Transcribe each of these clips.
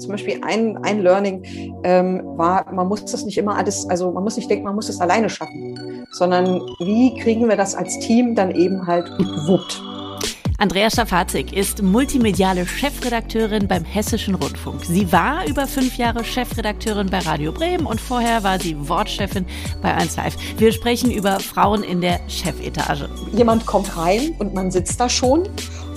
Zum Beispiel ein, ein Learning ähm, war, man muss das nicht immer alles, also man muss nicht denken, man muss es alleine schaffen, sondern wie kriegen wir das als Team dann eben halt gewuppt. Andrea Schafazik ist multimediale Chefredakteurin beim Hessischen Rundfunk. Sie war über fünf Jahre Chefredakteurin bei Radio Bremen und vorher war sie Wortchefin bei 1 Live. Wir sprechen über Frauen in der Chefetage. Jemand kommt rein und man sitzt da schon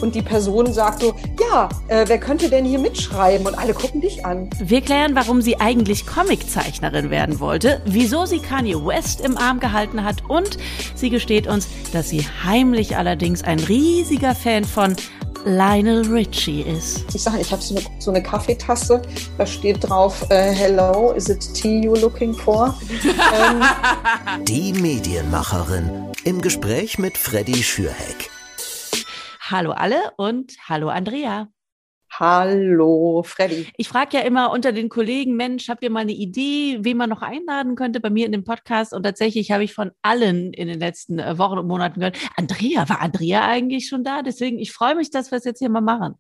und die Person sagt so, ja, äh, wer könnte denn hier mitschreiben? Und alle gucken dich an. Wir klären, warum sie eigentlich Comiczeichnerin werden wollte, wieso sie Kanye West im Arm gehalten hat und sie gesteht uns, dass sie heimlich allerdings ein riesiger Fan von Lionel Richie ist. Ich sage, ich habe so eine, so eine Kaffeetasse, da steht drauf, uh, Hello, is it tea you're looking for? ähm. Die Medienmacherin im Gespräch mit Freddy Schürheck. Hallo alle und hallo Andrea. Hallo, Freddy. Ich frage ja immer unter den Kollegen, Mensch, habt ihr mal eine Idee, wen man noch einladen könnte bei mir in dem Podcast? Und tatsächlich habe ich von allen in den letzten äh, Wochen und Monaten gehört, Andrea, war Andrea eigentlich schon da? Deswegen, ich freue mich, dass wir es jetzt hier mal machen.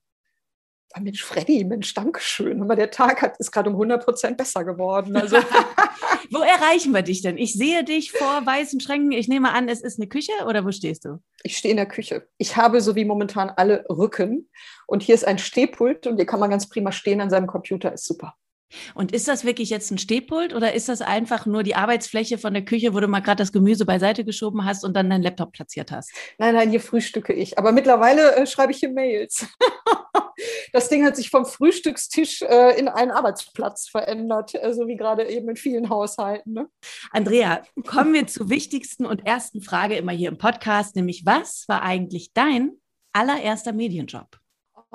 Mensch, Freddy, Mensch, Dankeschön. Aber der Tag hat, ist gerade um 100 Prozent besser geworden. Also. wo erreichen wir dich denn? Ich sehe dich vor weißen Schränken. Ich nehme an, es ist eine Küche oder wo stehst du? Ich stehe in der Küche. Ich habe so wie momentan alle Rücken. Und hier ist ein Stehpult und hier kann man ganz prima stehen an seinem Computer. Ist super. Und ist das wirklich jetzt ein Stehpult oder ist das einfach nur die Arbeitsfläche von der Küche, wo du mal gerade das Gemüse beiseite geschoben hast und dann deinen Laptop platziert hast? Nein, nein, hier frühstücke ich. Aber mittlerweile äh, schreibe ich hier Mails. das Ding hat sich vom Frühstückstisch äh, in einen Arbeitsplatz verändert, äh, so wie gerade eben in vielen Haushalten. Ne? Andrea, kommen wir zur wichtigsten und ersten Frage immer hier im Podcast, nämlich was war eigentlich dein allererster Medienjob?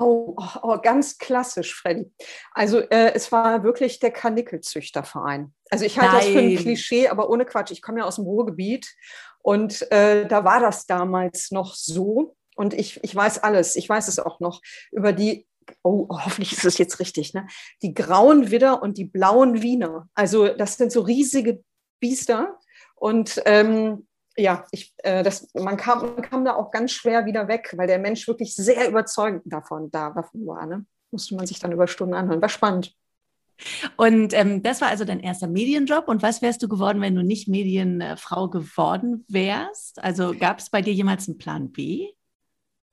Oh, oh, oh, ganz klassisch, Freddy. Also äh, es war wirklich der Karnickelzüchterverein. Also ich halte Nein. das für ein Klischee, aber ohne Quatsch. Ich komme ja aus dem Ruhrgebiet und äh, da war das damals noch so. Und ich, ich weiß alles, ich weiß es auch noch über die, oh, hoffentlich ist es jetzt richtig, ne? die grauen Widder und die blauen Wiener. Also das sind so riesige Biester. Und ähm, ja, ich, äh, das, man, kam, man kam da auch ganz schwer wieder weg, weil der Mensch wirklich sehr überzeugend davon, da, war. Ne? Musste man sich dann über Stunden anhören. War spannend. Und ähm, das war also dein erster Medienjob. Und was wärst du geworden, wenn du nicht Medienfrau geworden wärst? Also gab es bei dir jemals einen Plan B?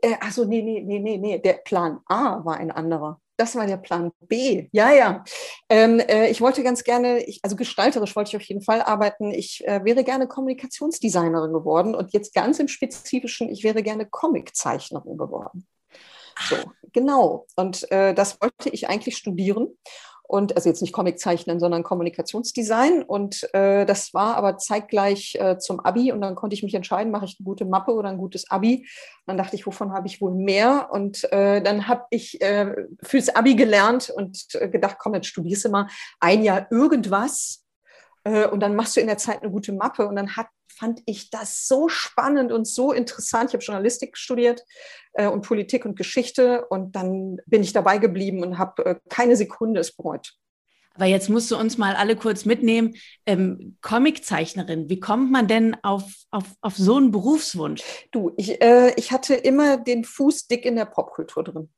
Äh, also nee, nee, nee, nee, nee. Der Plan A war ein anderer. Das war der Plan B. Ja, ja. Ähm, äh, ich wollte ganz gerne, ich, also gestalterisch wollte ich auf jeden Fall arbeiten. Ich äh, wäre gerne Kommunikationsdesignerin geworden und jetzt ganz im Spezifischen, ich wäre gerne Comiczeichnerin geworden. So, genau. Und äh, das wollte ich eigentlich studieren und also jetzt nicht Comic zeichnen, sondern Kommunikationsdesign. Und äh, das war aber zeitgleich äh, zum Abi und dann konnte ich mich entscheiden, mache ich eine gute Mappe oder ein gutes Abi. Und dann dachte ich, wovon habe ich wohl mehr? Und äh, dann habe ich äh, fürs Abi gelernt und äh, gedacht, komm, jetzt studierst du mal ein Jahr irgendwas äh, und dann machst du in der Zeit eine gute Mappe. Und dann hat, fand ich das so spannend und so interessant. Ich habe Journalistik studiert äh, und Politik und Geschichte. Und dann bin ich dabei geblieben und habe äh, keine Sekunde es bereut. Aber jetzt musst du uns mal alle kurz mitnehmen. Ähm, Comiczeichnerin, wie kommt man denn auf, auf, auf so einen Berufswunsch? Du, ich, äh, ich hatte immer den Fuß dick in der Popkultur drin.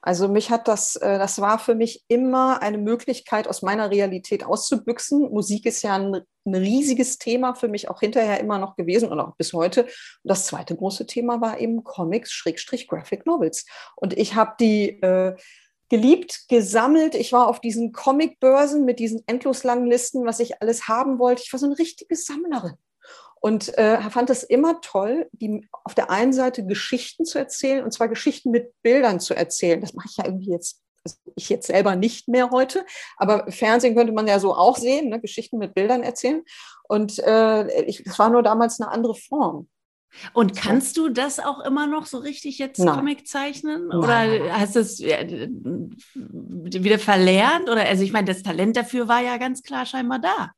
Also mich hat das, äh, das war für mich immer eine Möglichkeit, aus meiner Realität auszubüchsen. Musik ist ja ein, ein riesiges Thema für mich auch hinterher immer noch gewesen und auch bis heute. Und das zweite große Thema war eben Comics, Schrägstrich, Graphic Novels. Und ich habe die äh, geliebt, gesammelt. Ich war auf diesen Comicbörsen mit diesen endlos langen Listen, was ich alles haben wollte. Ich war so eine richtige Sammlerin. Und äh, fand es immer toll, die, auf der einen Seite Geschichten zu erzählen, und zwar Geschichten mit Bildern zu erzählen. Das mache ich ja irgendwie jetzt, also ich jetzt selber nicht mehr heute, aber Fernsehen könnte man ja so auch sehen, ne? Geschichten mit Bildern erzählen. Und äh, ich, es war nur damals eine andere Form. Und kannst du das auch immer noch so richtig jetzt Nein. Comic zeichnen? Oder Nein. hast du es wieder verlernt? Oder also ich meine, das Talent dafür war ja ganz klar scheinbar da.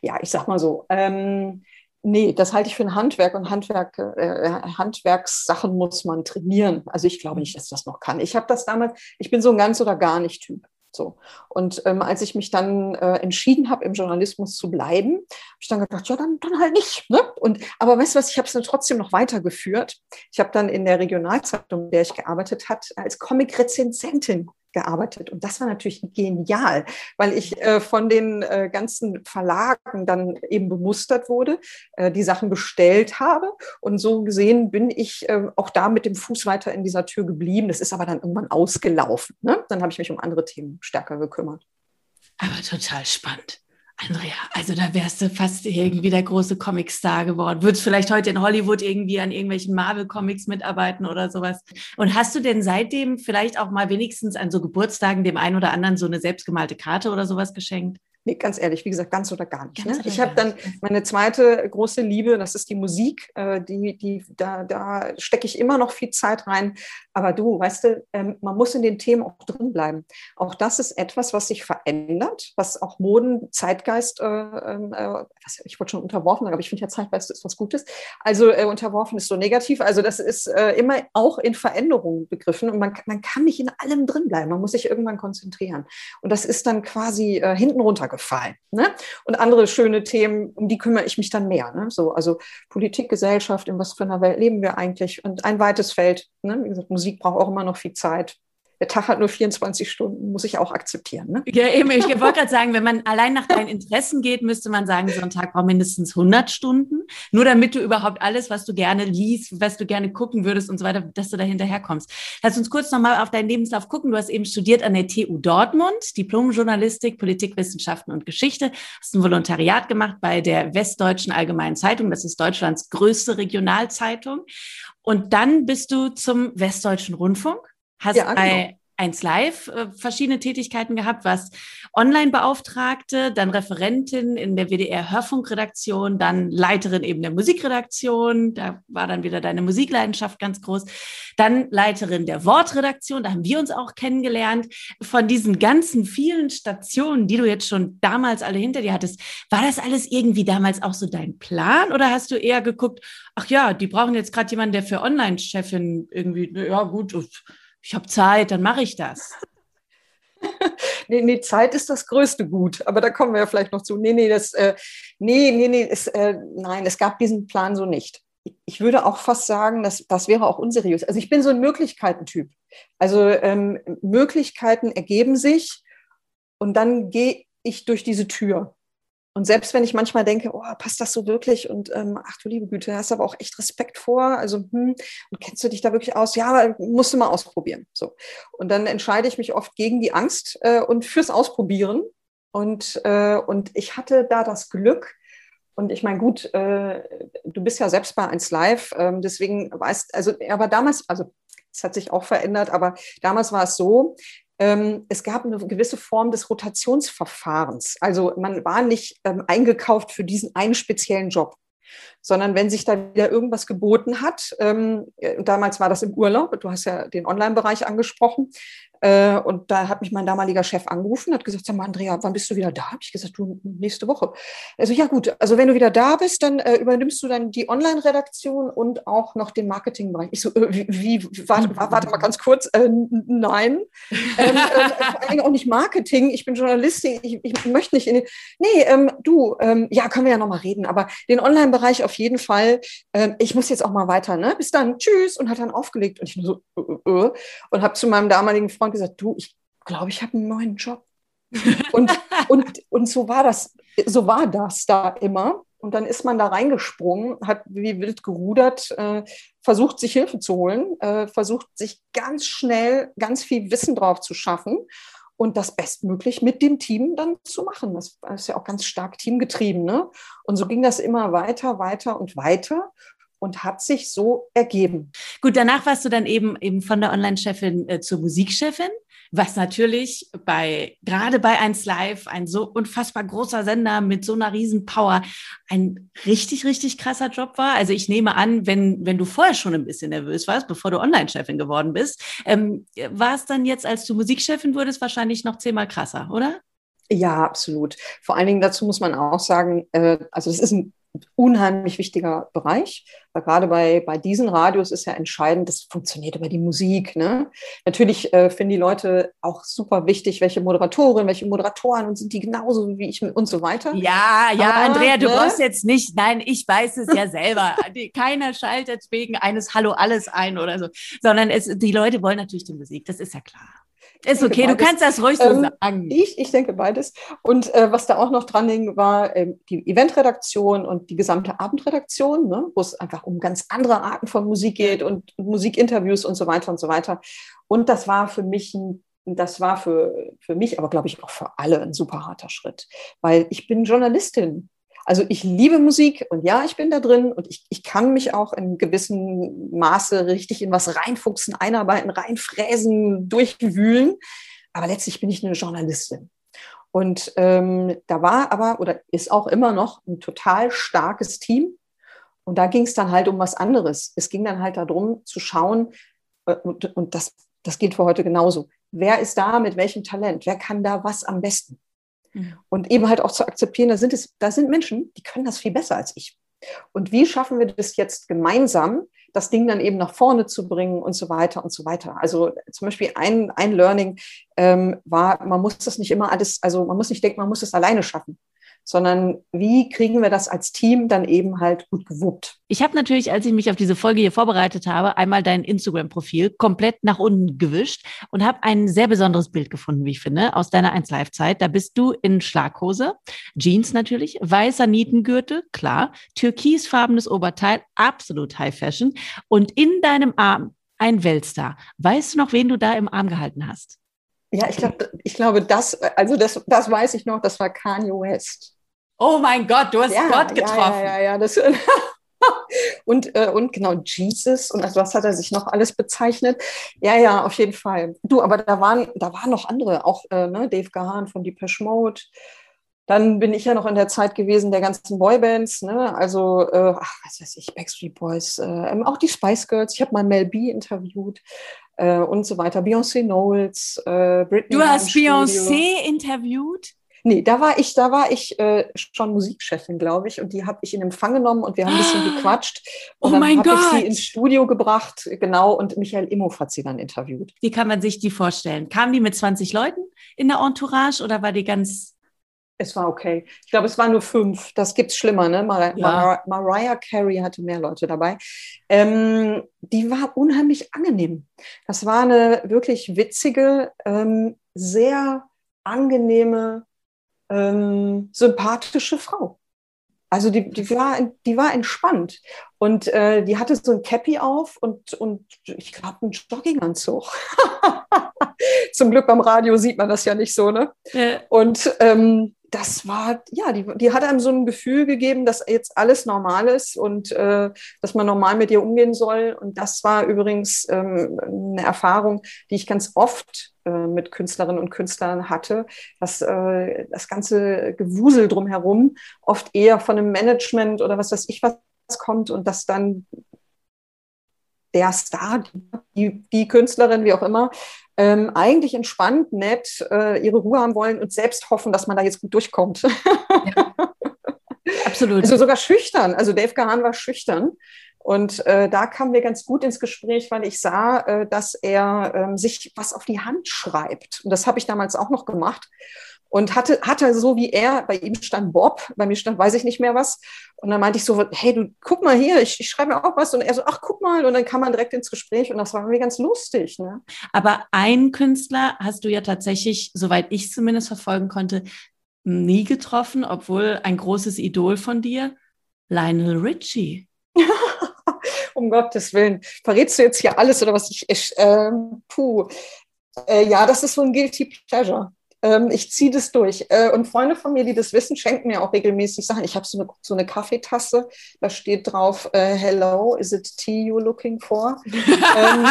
Ja, ich sag mal so. Ähm, Nee, das halte ich für ein Handwerk und Handwerk, äh, Handwerkssachen muss man trainieren. Also ich glaube nicht, dass das noch kann. Ich habe das damals, ich bin so ein ganz oder gar nicht Typ. So. Und ähm, als ich mich dann äh, entschieden habe, im Journalismus zu bleiben, habe ich dann gedacht, ja, dann, dann halt nicht. Ne? Und, aber weißt du was, ich habe es dann trotzdem noch weitergeführt. Ich habe dann in der Regionalzeitung, in der ich gearbeitet habe, als Comic-Rezensentin gearbeitet. Und das war natürlich genial, weil ich äh, von den äh, ganzen Verlagen dann eben bemustert wurde, äh, die Sachen bestellt habe. Und so gesehen bin ich äh, auch da mit dem Fuß weiter in dieser Tür geblieben. Das ist aber dann irgendwann ausgelaufen. Ne? Dann habe ich mich um andere Themen stärker gekümmert. Aber total spannend. Andrea, also da wärst du fast irgendwie der große Comic-Star geworden. Würdest vielleicht heute in Hollywood irgendwie an irgendwelchen Marvel-Comics mitarbeiten oder sowas. Und hast du denn seitdem vielleicht auch mal wenigstens an so Geburtstagen dem einen oder anderen so eine selbstgemalte Karte oder sowas geschenkt? Nee, ganz ehrlich, wie gesagt, ganz oder gar nicht. Ne? Ich habe dann meine zweite große Liebe, das ist die Musik. Äh, die, die, da da stecke ich immer noch viel Zeit rein. Aber du, weißt du, ähm, man muss in den Themen auch drin bleiben. Auch das ist etwas, was sich verändert, was auch Moden, Zeitgeist, äh, ähm, äh, ich wollte schon unterworfen aber ich finde ja Zeitgeist ist was Gutes. Also äh, unterworfen ist so negativ. Also das ist äh, immer auch in Veränderungen begriffen und man, man kann nicht in allem drin bleiben. Man muss sich irgendwann konzentrieren. Und das ist dann quasi äh, hinten runtergefallen. Ne? Und andere schöne Themen, um die kümmere ich mich dann mehr. Ne? So, also Politik, Gesellschaft, in was für einer Welt leben wir eigentlich? Und ein weites Feld. Ne? Wie gesagt, Musik braucht auch immer noch viel Zeit. Der Tag hat nur 24 Stunden, muss ich auch akzeptieren. Ne? Ja, eben. Ich wollte gerade sagen, wenn man allein nach deinen Interessen geht, müsste man sagen, so ein Tag braucht mindestens 100 Stunden. Nur damit du überhaupt alles, was du gerne liest, was du gerne gucken würdest und so weiter, dass du da hinterherkommst. Lass uns kurz nochmal auf deinen Lebenslauf gucken. Du hast eben studiert an der TU Dortmund, Diplom-Journalistik, Politikwissenschaften und Geschichte. Hast ein Volontariat gemacht bei der Westdeutschen Allgemeinen Zeitung. Das ist Deutschlands größte Regionalzeitung. Und dann bist du zum Westdeutschen Rundfunk, hast ja, genau. bei 1 Live äh, verschiedene Tätigkeiten gehabt, warst Online-Beauftragte, dann Referentin in der WDR-Hörfunkredaktion, dann Leiterin eben der Musikredaktion, da war dann wieder deine Musikleidenschaft ganz groß, dann Leiterin der Wortredaktion, da haben wir uns auch kennengelernt. Von diesen ganzen vielen Stationen, die du jetzt schon damals alle hinter dir hattest, war das alles irgendwie damals auch so dein Plan oder hast du eher geguckt, ach ja, die brauchen jetzt gerade jemanden, der für Online-Chefin irgendwie, ja gut, ich habe Zeit, dann mache ich das. nee, nee, Zeit ist das größte Gut, aber da kommen wir ja vielleicht noch zu. Nee, nee, das, äh, nee, nee, nee, es, äh, nein, es gab diesen Plan so nicht. Ich würde auch fast sagen, dass das wäre auch unseriös. Also ich bin so ein Möglichkeitentyp. Also ähm, Möglichkeiten ergeben sich und dann gehe ich durch diese Tür. Und selbst wenn ich manchmal denke, oh, passt das so wirklich? Und ähm, ach du liebe Güte, hast aber auch echt Respekt vor. Also, hm, und kennst du dich da wirklich aus? Ja, musst du mal ausprobieren. So. Und dann entscheide ich mich oft gegen die Angst äh, und fürs Ausprobieren. Und, äh, und ich hatte da das Glück, und ich meine, gut, äh, du bist ja selbst bei 1 Live, äh, deswegen weißt, also, aber damals, also es hat sich auch verändert, aber damals war es so, ähm, es gab eine gewisse Form des Rotationsverfahrens. Also man war nicht ähm, eingekauft für diesen einen speziellen Job sondern wenn sich da wieder irgendwas geboten hat, ähm, äh, damals war das im Urlaub, du hast ja den Online-Bereich angesprochen, äh, und da hat mich mein damaliger Chef angerufen, hat gesagt, sag mal, Andrea, wann bist du wieder da? Habe ich gesagt, du, nächste Woche. Also ja gut, also wenn du wieder da bist, dann äh, übernimmst du dann die Online-Redaktion und auch noch den Marketingbereich. Ich so, äh, wie, wie warte, warte, mal ganz kurz, äh, nein. Ähm, äh, vor allem auch nicht Marketing, ich bin Journalistin, ich, ich möchte nicht in den, nee, ähm, du, ähm, ja, können wir ja nochmal reden, aber den Online-Bereich auf jeden Fall, ähm, ich muss jetzt auch mal weiter, ne? Bis dann, tschüss, und hat dann aufgelegt und ich nur so, und habe zu meinem damaligen Freund gesagt, du, ich glaube, ich habe einen neuen Job. und, und, und so war das, so war das da immer. Und dann ist man da reingesprungen, hat wie wild gerudert, äh, versucht sich Hilfe zu holen, äh, versucht sich ganz schnell ganz viel Wissen drauf zu schaffen und das bestmöglich mit dem Team dann zu machen. Das ist ja auch ganz stark teamgetrieben. Ne? Und so ging das immer weiter, weiter und weiter und hat sich so ergeben. Gut, danach warst du dann eben eben von der Online-Chefin äh, zur Musikchefin, was natürlich bei gerade bei 1 Live ein so unfassbar großer Sender mit so einer riesen Power ein richtig richtig krasser Job war. Also ich nehme an, wenn wenn du vorher schon ein bisschen nervös warst, bevor du Online-Chefin geworden bist, ähm, war es dann jetzt, als du Musikchefin wurdest, wahrscheinlich noch zehnmal krasser, oder? Ja, absolut. Vor allen Dingen dazu muss man auch sagen, äh, also das ist ein unheimlich wichtiger Bereich, weil gerade bei, bei diesen Radios ist ja entscheidend, das funktioniert über die Musik. Ne? Natürlich äh, finden die Leute auch super wichtig, welche Moderatorin, welche Moderatoren und sind die genauso wie ich und so weiter. Ja, ja, Aber, Andrea, du ne? brauchst jetzt nicht, nein, ich weiß es ja selber. Keiner schaltet wegen eines Hallo alles ein oder so, sondern es, die Leute wollen natürlich die Musik, das ist ja klar. Ist okay, du kannst das ruhig so ähm, sagen. Ich, ich denke beides. Und äh, was da auch noch dran hing, war äh, die Eventredaktion und die gesamte Abendredaktion, ne, wo es einfach um ganz andere Arten von Musik geht und, und Musikinterviews und so weiter und so weiter. Und das war für mich ein das war für, für mich, aber glaube ich auch für alle ein super harter Schritt, weil ich bin Journalistin. Also ich liebe Musik und ja, ich bin da drin und ich, ich kann mich auch in gewissem Maße richtig in was reinfuchsen, einarbeiten, reinfräsen, durchwühlen. Aber letztlich bin ich eine Journalistin. Und ähm, da war aber oder ist auch immer noch ein total starkes Team. Und da ging es dann halt um was anderes. Es ging dann halt darum zu schauen, äh, und, und das, das gilt für heute genauso. Wer ist da mit welchem Talent? Wer kann da was am besten? Mhm. Und eben halt auch zu akzeptieren, da sind, es, da sind Menschen, die können das viel besser als ich. Und wie schaffen wir das jetzt gemeinsam, das Ding dann eben nach vorne zu bringen und so weiter und so weiter. Also zum Beispiel ein, ein Learning ähm, war, man muss das nicht immer alles, also man muss nicht denken, man muss es alleine schaffen sondern wie kriegen wir das als Team dann eben halt gut gewuppt. Ich habe natürlich, als ich mich auf diese Folge hier vorbereitet habe, einmal dein Instagram-Profil komplett nach unten gewischt und habe ein sehr besonderes Bild gefunden, wie ich finde, aus deiner 1Live-Zeit. Da bist du in Schlaghose, Jeans natürlich, weißer Nietengürtel, klar, türkisfarbenes Oberteil, absolut High Fashion und in deinem Arm ein Weltstar. Weißt du noch, wen du da im Arm gehalten hast? Ja, ich glaube, ich glaube, das, also das, das weiß ich noch, das war Kanye West. Oh mein Gott, du hast ja, Gott getroffen. Ja, ja, ja, das, und, äh, und genau, Jesus und also was hat er sich noch alles bezeichnet? Ja, ja, auf jeden Fall. Du, aber da waren, da waren noch andere, auch äh, ne, Dave Gahan von Depeche Mode. Dann bin ich ja noch in der Zeit gewesen der ganzen Boybands, ne? also äh, ach, was weiß ich, Backstreet Boys, äh, ähm, auch die Spice Girls. Ich habe mal Mel B interviewt äh, und so weiter. Beyoncé Knowles, äh, Britney. Du hast Beyoncé interviewt? Nee, da war ich, da war ich äh, schon Musikchefin, glaube ich, und die habe ich in Empfang genommen und wir haben ein bisschen ah. gequatscht. Und oh dann habe ich sie ins Studio gebracht, genau, und Michael Imhoff hat sie dann interviewt. Wie kann man sich die vorstellen? Kamen die mit 20 Leuten in der Entourage oder war die ganz es war okay. Ich glaube, es waren nur fünf. Das gibt es schlimmer, ne? Mar ja. Mar Mariah Carey hatte mehr Leute dabei. Ähm, die war unheimlich angenehm. Das war eine wirklich witzige, ähm, sehr angenehme ähm, sympathische Frau. Also die, die, war, die war entspannt und äh, die hatte so ein Cappy auf und, und ich glaube einen Jogginganzug. Zum Glück beim Radio sieht man das ja nicht so, ne? Ja. Und ähm, das war, ja, die, die hat einem so ein Gefühl gegeben, dass jetzt alles normal ist und äh, dass man normal mit ihr umgehen soll. Und das war übrigens ähm, eine Erfahrung, die ich ganz oft äh, mit Künstlerinnen und Künstlern hatte, dass äh, das ganze Gewusel drumherum oft eher von einem Management oder was weiß ich was kommt und dass dann der Star, die, die Künstlerin, wie auch immer, ähm, eigentlich entspannt, nett, äh, ihre Ruhe haben wollen und selbst hoffen, dass man da jetzt gut durchkommt. Ja. Absolut. Also sogar schüchtern. Also Dave Gahan war schüchtern. Und äh, da kamen wir ganz gut ins Gespräch, weil ich sah, äh, dass er ähm, sich was auf die Hand schreibt. Und das habe ich damals auch noch gemacht und hatte, hatte so wie er, bei ihm stand Bob, bei mir stand weiß ich nicht mehr was. Und dann meinte ich so, hey, du guck mal hier, ich, ich schreibe auch was. Und er so, ach, guck mal. Und dann kam man direkt ins Gespräch und das war irgendwie ganz lustig. Ne? Aber einen Künstler hast du ja tatsächlich, soweit ich zumindest verfolgen konnte, nie getroffen, obwohl ein großes Idol von dir, Lionel Richie. um Gottes Willen. Verrätst du jetzt hier alles oder was ich, ich äh, puh. Äh, ja, das ist so ein Guilty Pleasure. Ähm, ich ziehe das durch. Äh, und Freunde von mir, die das wissen, schenken mir auch regelmäßig Sachen. Ich habe so eine, so eine Kaffeetasse, da steht drauf, äh, Hello, is it tea you're looking for? ähm,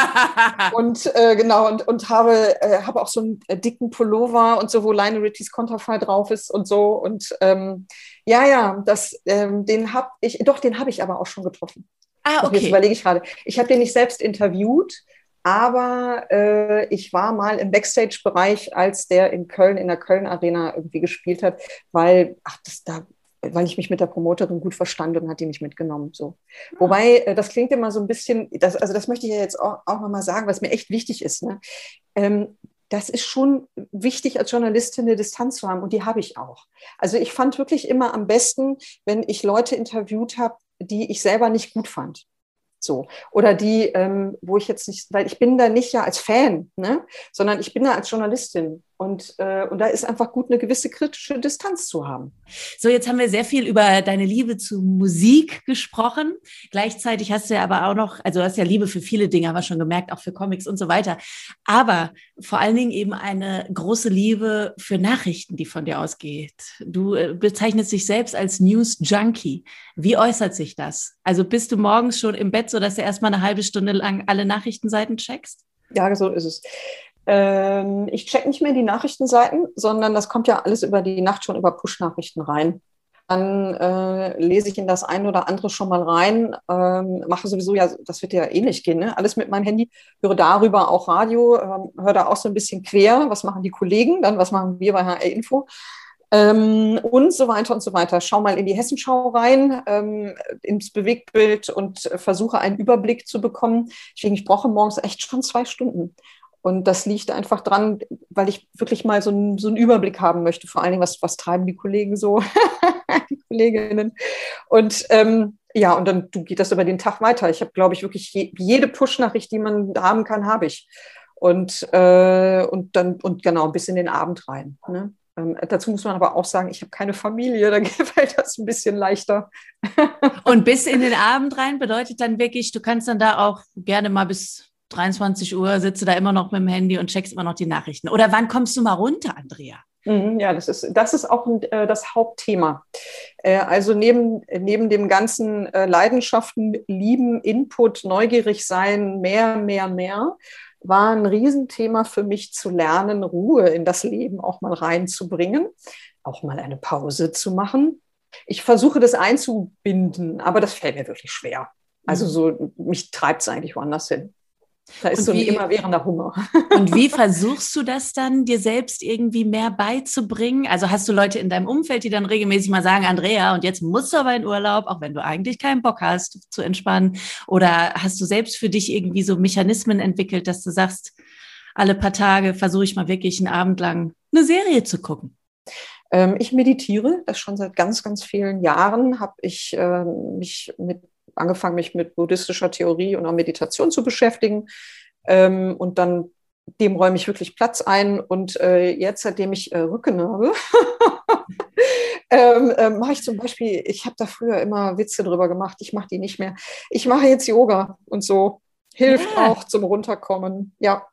und äh, genau, und, und habe, äh, habe auch so einen äh, dicken Pullover und so, wo Lionel Richies Konterfei drauf ist und so. Und ähm, ja, ja, das, ähm, den habe ich, doch, den habe ich aber auch schon getroffen. Ah, okay. Jetzt überlege ich gerade. Ich habe den nicht selbst interviewt, aber äh, ich war mal im Backstage-Bereich, als der in Köln, in der Köln-Arena irgendwie gespielt hat, weil, ach, das da, weil ich mich mit der Promoterin gut verstand und hat die mich mitgenommen. So. Ja. Wobei, äh, das klingt immer so ein bisschen, das, also das möchte ich ja jetzt auch, auch nochmal sagen, was mir echt wichtig ist. Ne? Ähm, das ist schon wichtig, als Journalistin eine Distanz zu haben und die habe ich auch. Also ich fand wirklich immer am besten, wenn ich Leute interviewt habe, die ich selber nicht gut fand. So. Oder die, ähm, wo ich jetzt nicht, weil ich bin da nicht ja als Fan, ne? sondern ich bin da als Journalistin. Und, äh, und da ist einfach gut, eine gewisse kritische Distanz zu haben. So, jetzt haben wir sehr viel über deine Liebe zu Musik gesprochen. Gleichzeitig hast du ja aber auch noch, also du hast ja Liebe für viele Dinge, haben wir schon gemerkt, auch für Comics und so weiter. Aber vor allen Dingen eben eine große Liebe für Nachrichten, die von dir ausgeht. Du äh, bezeichnest dich selbst als News Junkie. Wie äußert sich das? Also bist du morgens schon im Bett, sodass du erstmal eine halbe Stunde lang alle Nachrichtenseiten checkst? Ja, so ist es. Ähm, ich check nicht mehr die Nachrichtenseiten, sondern das kommt ja alles über die Nacht schon über Push-Nachrichten rein. Dann äh, lese ich in das ein oder andere schon mal rein, ähm, mache sowieso ja, das wird ja ähnlich gehen, ne? alles mit meinem Handy, höre darüber auch Radio, ähm, höre da auch so ein bisschen quer, was machen die Kollegen, dann was machen wir bei HR Info ähm, und so weiter und so weiter. Schau mal in die Hessenschau rein, ähm, ins Bewegtbild und versuche einen Überblick zu bekommen. Deswegen, ich brauche morgens echt schon zwei Stunden. Und das liegt einfach dran, weil ich wirklich mal so, ein, so einen Überblick haben möchte, vor allen Dingen, was, was treiben die Kollegen so, die Kolleginnen. Und ähm, ja, und dann du, geht das über den Tag weiter. Ich habe, glaube ich, wirklich je, jede Push-Nachricht, die man haben kann, habe ich. Und, äh, und dann, und genau, bis in den Abend rein. Ne? Ähm, dazu muss man aber auch sagen, ich habe keine Familie, da fällt das ein bisschen leichter. und bis in den Abend rein bedeutet dann wirklich, du kannst dann da auch gerne mal bis 23 Uhr sitze da immer noch mit dem Handy und checkst immer noch die Nachrichten. Oder wann kommst du mal runter, Andrea? Mhm, ja, das ist, das ist auch äh, das Hauptthema. Äh, also neben, neben dem ganzen äh, Leidenschaften, Lieben, Input, neugierig sein, mehr, mehr, mehr, war ein Riesenthema für mich zu lernen, Ruhe in das Leben auch mal reinzubringen, auch mal eine Pause zu machen. Ich versuche das einzubinden, aber das fällt mir wirklich schwer. Also mhm. so, mich treibt es eigentlich woanders hin. Da ist und so wie, ein immerwährender Hunger. Und wie versuchst du das dann, dir selbst irgendwie mehr beizubringen? Also hast du Leute in deinem Umfeld, die dann regelmäßig mal sagen, Andrea, und jetzt musst du aber in Urlaub, auch wenn du eigentlich keinen Bock hast zu entspannen? Oder hast du selbst für dich irgendwie so Mechanismen entwickelt, dass du sagst, alle paar Tage versuche ich mal wirklich einen Abend lang eine Serie zu gucken? Ähm, ich meditiere, das schon seit ganz, ganz vielen Jahren habe ich äh, mich mit angefangen, mich mit buddhistischer Theorie und auch Meditation zu beschäftigen. Ähm, und dann dem räume ich wirklich Platz ein. Und äh, jetzt, seitdem ich äh, Rücken habe, ähm, äh, mache ich zum Beispiel, ich habe da früher immer Witze drüber gemacht, ich mache die nicht mehr. Ich mache jetzt Yoga und so. Hilft ja. auch zum Runterkommen. Ja.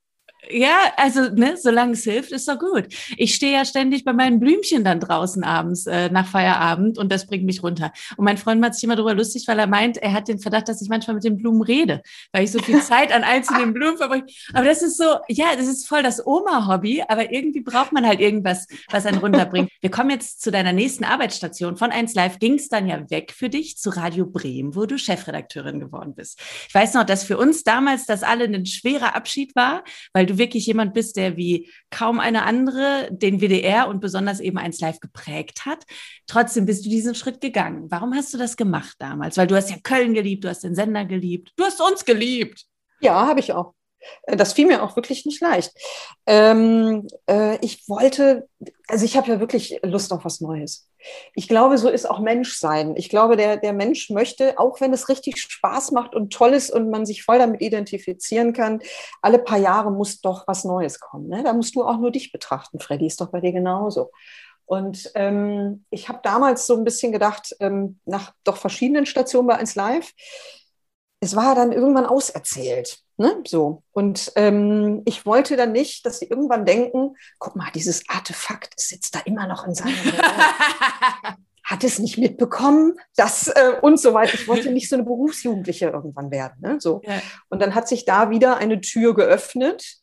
Ja, also ne, solange es hilft, ist doch gut. Ich stehe ja ständig bei meinen Blümchen dann draußen abends äh, nach Feierabend und das bringt mich runter. Und mein Freund macht sich immer darüber lustig, weil er meint, er hat den Verdacht, dass ich manchmal mit den Blumen rede, weil ich so viel Zeit an einzelnen Blumen verbringe. Aber das ist so, ja, das ist voll das Oma-Hobby, aber irgendwie braucht man halt irgendwas, was einen runterbringt. Wir kommen jetzt zu deiner nächsten Arbeitsstation. Von 1 Live ging es dann ja weg für dich zu Radio Bremen, wo du Chefredakteurin geworden bist. Ich weiß noch, dass für uns damals das alle ein schwerer Abschied war, weil du wirklich jemand bist, der wie kaum eine andere den WDR und besonders eben eins live geprägt hat. Trotzdem bist du diesen Schritt gegangen. Warum hast du das gemacht damals? Weil du hast ja Köln geliebt, du hast den Sender geliebt, du hast uns geliebt. Ja, habe ich auch. Äh, das fiel mir auch wirklich nicht leicht. Ähm, äh, ich wollte, also ich habe ja wirklich Lust auf was Neues. Ich glaube, so ist auch Menschsein. Ich glaube, der, der Mensch möchte, auch wenn es richtig Spaß macht und toll ist und man sich voll damit identifizieren kann, alle paar Jahre muss doch was Neues kommen. Ne? Da musst du auch nur dich betrachten, Freddy, ist doch bei dir genauso. Und ähm, ich habe damals so ein bisschen gedacht, ähm, nach doch verschiedenen Stationen bei 1 Live, es war dann irgendwann auserzählt. Ne? So. Und ähm, ich wollte dann nicht, dass sie irgendwann denken, guck mal, dieses Artefakt sitzt da immer noch in seinem Hat es nicht mitbekommen, das äh, und so weiter. Ich wollte nicht so eine Berufsjugendliche irgendwann werden. Ne? So. Ja. Und dann hat sich da wieder eine Tür geöffnet.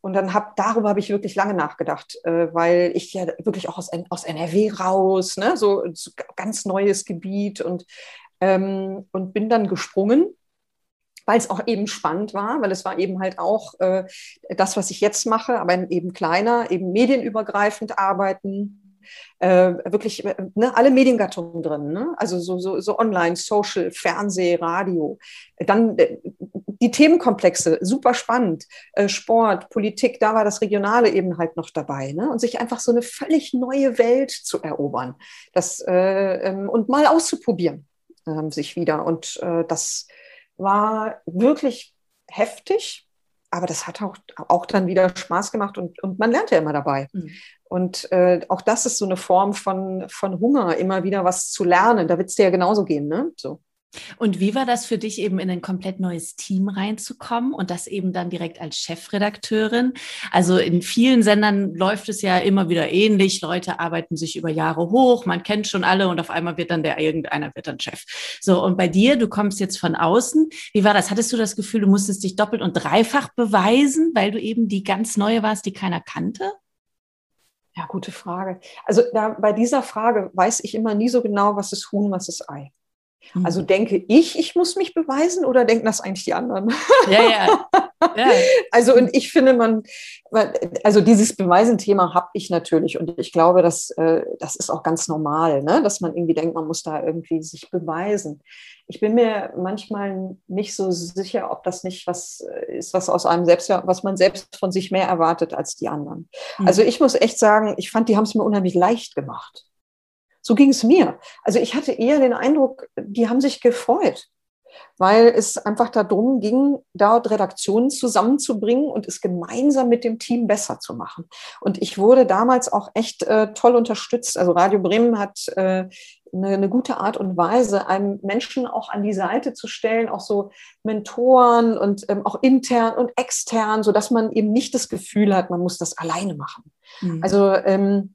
Und dann hab, darüber habe ich wirklich lange nachgedacht, äh, weil ich ja wirklich auch aus, aus NRW raus, ne? so, so ganz neues Gebiet und, ähm, und bin dann gesprungen weil es auch eben spannend war, weil es war eben halt auch äh, das, was ich jetzt mache, aber eben kleiner, eben medienübergreifend arbeiten, äh, wirklich äh, ne, alle Mediengattungen drin, ne? also so, so, so online, Social, Fernseh, Radio. Dann äh, die Themenkomplexe, super spannend. Äh, Sport, Politik, da war das Regionale eben halt noch dabei. Ne? Und sich einfach so eine völlig neue Welt zu erobern das, äh, ähm, und mal auszuprobieren ähm, sich wieder. Und äh, das war wirklich heftig, aber das hat auch, auch dann wieder Spaß gemacht und, und man lernt ja immer dabei. Mhm. Und äh, auch das ist so eine Form von, von Hunger, immer wieder was zu lernen. Da wird es dir ja genauso gehen, ne? So. Und wie war das für dich eben in ein komplett neues Team reinzukommen und das eben dann direkt als Chefredakteurin? Also in vielen Sendern läuft es ja immer wieder ähnlich. Leute arbeiten sich über Jahre hoch, man kennt schon alle und auf einmal wird dann der irgendeiner wird dann Chef. So und bei dir, du kommst jetzt von außen. Wie war das? Hattest du das Gefühl, du musstest dich doppelt und dreifach beweisen, weil du eben die ganz neue warst, die keiner kannte? Ja, gute Frage. Also da, bei dieser Frage weiß ich immer nie so genau, was ist Huhn, was ist Ei. Also mhm. denke ich, ich muss mich beweisen oder denken das eigentlich die anderen? Ja, ja. ja. Also und ich finde, man, also dieses Beweisen-Thema habe ich natürlich und ich glaube, dass, äh, das ist auch ganz normal, ne? dass man irgendwie denkt, man muss da irgendwie sich beweisen. Ich bin mir manchmal nicht so sicher, ob das nicht was ist, was aus einem selbst, was man selbst von sich mehr erwartet als die anderen. Mhm. Also ich muss echt sagen, ich fand, die haben es mir unheimlich leicht gemacht. So ging es mir. Also ich hatte eher den Eindruck, die haben sich gefreut, weil es einfach darum ging, dort Redaktionen zusammenzubringen und es gemeinsam mit dem Team besser zu machen. Und ich wurde damals auch echt äh, toll unterstützt. Also Radio Bremen hat äh, eine, eine, gute Art und Weise, einem Menschen auch an die Seite zu stellen, auch so Mentoren und ähm, auch intern und extern, so dass man eben nicht das Gefühl hat, man muss das alleine machen. Mhm. Also ähm,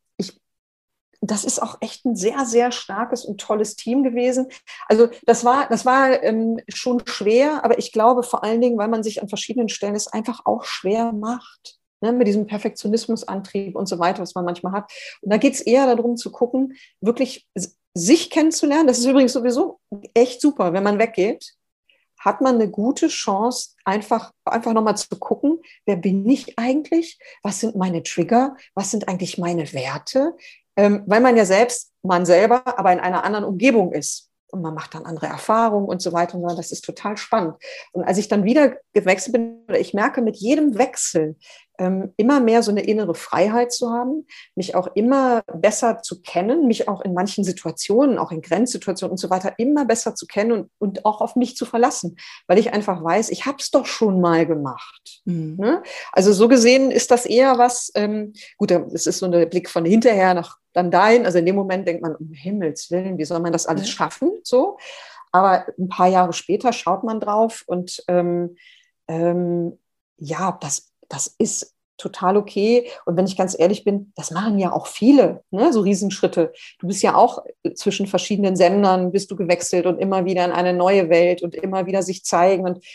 das ist auch echt ein sehr, sehr starkes und tolles Team gewesen. Also das war, das war ähm, schon schwer, aber ich glaube vor allen Dingen, weil man sich an verschiedenen Stellen es einfach auch schwer macht. Ne, mit diesem Perfektionismusantrieb und so weiter, was man manchmal hat. Und da geht es eher darum zu gucken, wirklich sich kennenzulernen. Das ist übrigens sowieso echt super, wenn man weggeht hat man eine gute Chance, einfach, einfach nochmal zu gucken, wer bin ich eigentlich? Was sind meine Trigger? Was sind eigentlich meine Werte? Ähm, weil man ja selbst, man selber, aber in einer anderen Umgebung ist. Und man macht dann andere Erfahrungen und so weiter und so. Das ist total spannend. Und als ich dann wieder gewechselt bin, oder ich merke mit jedem Wechsel, ähm, immer mehr so eine innere Freiheit zu haben, mich auch immer besser zu kennen, mich auch in manchen Situationen, auch in Grenzsituationen und so weiter, immer besser zu kennen und, und auch auf mich zu verlassen, weil ich einfach weiß, ich habe es doch schon mal gemacht. Mhm. Ne? Also so gesehen ist das eher was, ähm, gut, es ist so ein Blick von hinterher nach dann dahin, also in dem Moment denkt man, um Himmels Willen, wie soll man das alles schaffen? So. Aber ein paar Jahre später schaut man drauf und ähm, ähm, ja, das das ist total okay. Und wenn ich ganz ehrlich bin, das machen ja auch viele, ne, so Riesenschritte. Du bist ja auch zwischen verschiedenen Sendern, bist du gewechselt und immer wieder in eine neue Welt und immer wieder sich zeigen und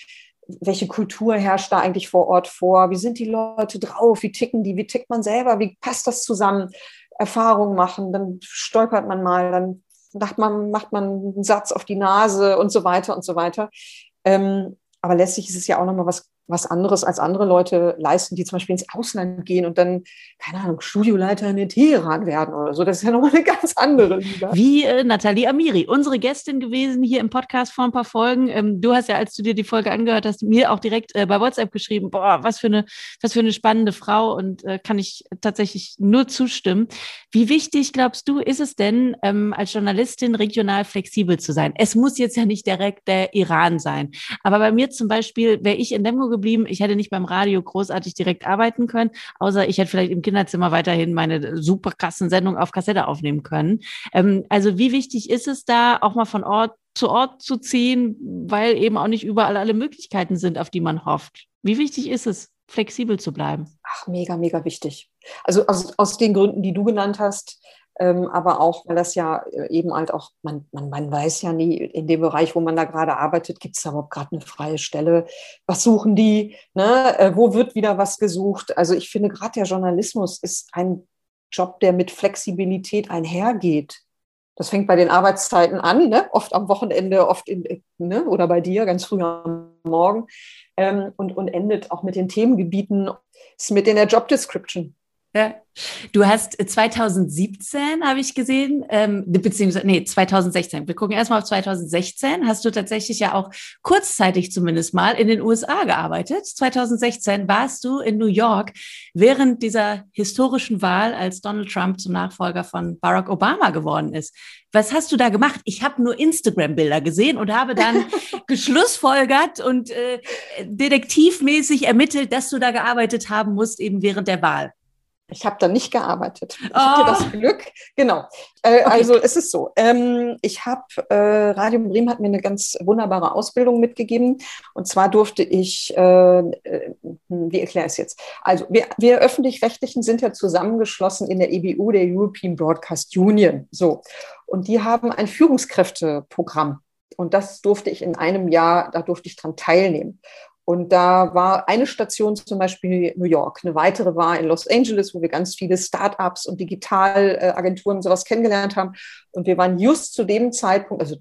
welche Kultur herrscht da eigentlich vor Ort vor? Wie sind die Leute drauf? Wie ticken die? Wie tickt man selber? Wie passt das zusammen? Erfahrungen machen, dann stolpert man mal, dann macht man, macht man einen Satz auf die Nase und so weiter und so weiter. Ähm, aber letztlich ist es ja auch nochmal was was anderes als andere Leute leisten, die zum Beispiel ins Ausland gehen und dann, keine Ahnung, Studioleiter in Teheran werden oder so. Das ist ja nochmal eine ganz andere Liga. Wie äh, Nathalie Amiri, unsere Gästin gewesen hier im Podcast vor ein paar Folgen. Ähm, du hast ja, als du dir die Folge angehört hast, mir auch direkt äh, bei WhatsApp geschrieben, boah, was für eine, was für eine spannende Frau und äh, kann ich tatsächlich nur zustimmen. Wie wichtig, glaubst du, ist es denn, ähm, als Journalistin regional flexibel zu sein? Es muss jetzt ja nicht direkt der Iran sein. Aber bei mir zum Beispiel, wäre ich in Demgo geblieben. Ich hätte nicht beim Radio großartig direkt arbeiten können, außer ich hätte vielleicht im Kinderzimmer weiterhin meine super krassen Sendungen auf Kassette aufnehmen können. Ähm, also wie wichtig ist es da, auch mal von Ort zu Ort zu ziehen, weil eben auch nicht überall alle Möglichkeiten sind, auf die man hofft. Wie wichtig ist es, flexibel zu bleiben? Ach, mega, mega wichtig. Also aus, aus den Gründen, die du genannt hast, aber auch, weil das ja äh, eben halt auch, man, man, man weiß ja nie, in dem Bereich, wo man da gerade arbeitet, gibt es da überhaupt gerade eine freie Stelle? Was suchen die? Ne? Äh, wo wird wieder was gesucht? Also ich finde, gerade der Journalismus ist ein Job, der mit Flexibilität einhergeht. Das fängt bei den Arbeitszeiten an, ne? oft am Wochenende, oft in, ne? oder bei dir ganz früh am Morgen ähm, und, und endet auch mit den Themengebieten, ist mit in der Job Description. Ja. Du hast 2017, äh, habe ich gesehen, ähm, beziehungsweise, nee, 2016. Wir gucken erstmal auf 2016. Hast du tatsächlich ja auch kurzzeitig zumindest mal in den USA gearbeitet. 2016 warst du in New York während dieser historischen Wahl, als Donald Trump zum Nachfolger von Barack Obama geworden ist. Was hast du da gemacht? Ich habe nur Instagram-Bilder gesehen und habe dann geschlussfolgert und äh, detektivmäßig ermittelt, dass du da gearbeitet haben musst, eben während der Wahl. Ich habe da nicht gearbeitet. Ich oh. hatte das Glück. Genau. Äh, okay. Also es ist so. Ähm, ich habe, äh, Radio Bremen hat mir eine ganz wunderbare Ausbildung mitgegeben. Und zwar durfte ich, äh, äh wie erkläre ich es jetzt? Also wir, wir öffentlich-rechtlichen sind ja zusammengeschlossen in der EBU, der European Broadcast Union. So. Und die haben ein Führungskräfteprogramm. Und das durfte ich in einem Jahr, da durfte ich dran teilnehmen. Und da war eine Station zum Beispiel New York, eine weitere war in Los Angeles, wo wir ganz viele Start-ups und Digitalagenturen und sowas kennengelernt haben. Und wir waren just zu dem Zeitpunkt, also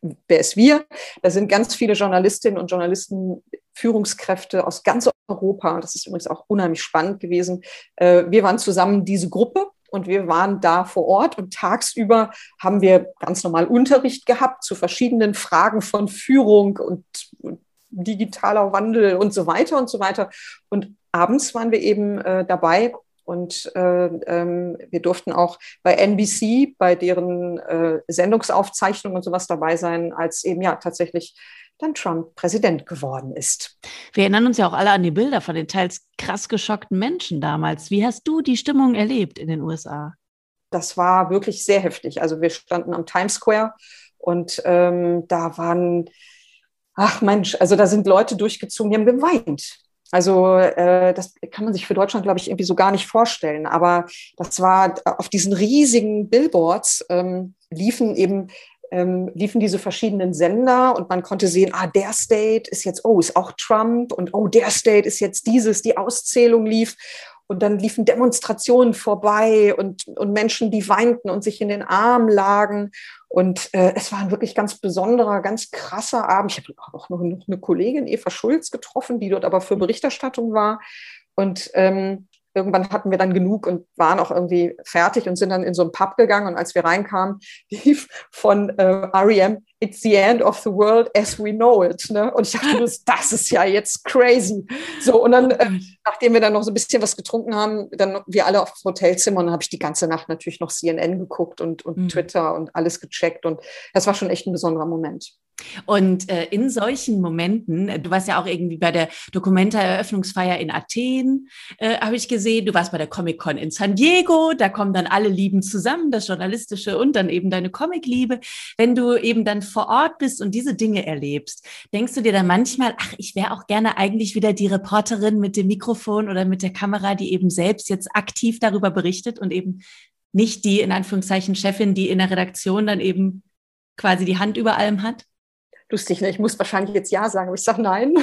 wer ist wir? Da sind ganz viele Journalistinnen und Journalisten, Führungskräfte aus ganz Europa. Das ist übrigens auch unheimlich spannend gewesen. Äh, wir waren zusammen diese Gruppe und wir waren da vor Ort und tagsüber haben wir ganz normal Unterricht gehabt zu verschiedenen Fragen von Führung und, und digitaler Wandel und so weiter und so weiter. Und abends waren wir eben äh, dabei und äh, ähm, wir durften auch bei NBC, bei deren äh, Sendungsaufzeichnungen und sowas dabei sein, als eben ja tatsächlich dann Trump Präsident geworden ist. Wir erinnern uns ja auch alle an die Bilder von den teils krass geschockten Menschen damals. Wie hast du die Stimmung erlebt in den USA? Das war wirklich sehr heftig. Also wir standen am Times Square und ähm, da waren ach Mensch, also da sind Leute durchgezogen, die haben geweint. Also äh, das kann man sich für Deutschland, glaube ich, irgendwie so gar nicht vorstellen. Aber das war auf diesen riesigen Billboards ähm, liefen eben ähm, liefen diese verschiedenen Sender und man konnte sehen, ah, der State ist jetzt, oh, ist auch Trump und oh, der State ist jetzt dieses, die Auszählung lief. Und dann liefen Demonstrationen vorbei und, und Menschen, die weinten und sich in den Arm lagen. Und äh, es war ein wirklich ganz besonderer, ganz krasser Abend. Ich habe auch noch, noch eine Kollegin, Eva Schulz, getroffen, die dort aber für Berichterstattung war. Und ähm, irgendwann hatten wir dann genug und waren auch irgendwie fertig und sind dann in so einen Pub gegangen. Und als wir reinkamen, lief von äh, REM It's the end of the world as we know it. Ne? Und ich dachte, das ist ja jetzt crazy. So, und dann, äh, nachdem wir dann noch so ein bisschen was getrunken haben, dann wir alle aufs Hotelzimmer und dann habe ich die ganze Nacht natürlich noch CNN geguckt und, und mhm. Twitter und alles gecheckt. Und das war schon echt ein besonderer Moment. Und äh, in solchen Momenten, äh, du warst ja auch irgendwie bei der Documenta-Eröffnungsfeier in Athen, äh, habe ich gesehen, du warst bei der Comic-Con in San Diego, da kommen dann alle Lieben zusammen, das Journalistische und dann eben deine Comic-Liebe. Wenn du eben dann vor Ort bist und diese Dinge erlebst, denkst du dir dann manchmal, ach, ich wäre auch gerne eigentlich wieder die Reporterin mit dem Mikrofon oder mit der Kamera, die eben selbst jetzt aktiv darüber berichtet und eben nicht die, in Anführungszeichen, Chefin, die in der Redaktion dann eben quasi die Hand über allem hat? Lustig, ne? ich muss wahrscheinlich jetzt Ja sagen, aber ich sage nein.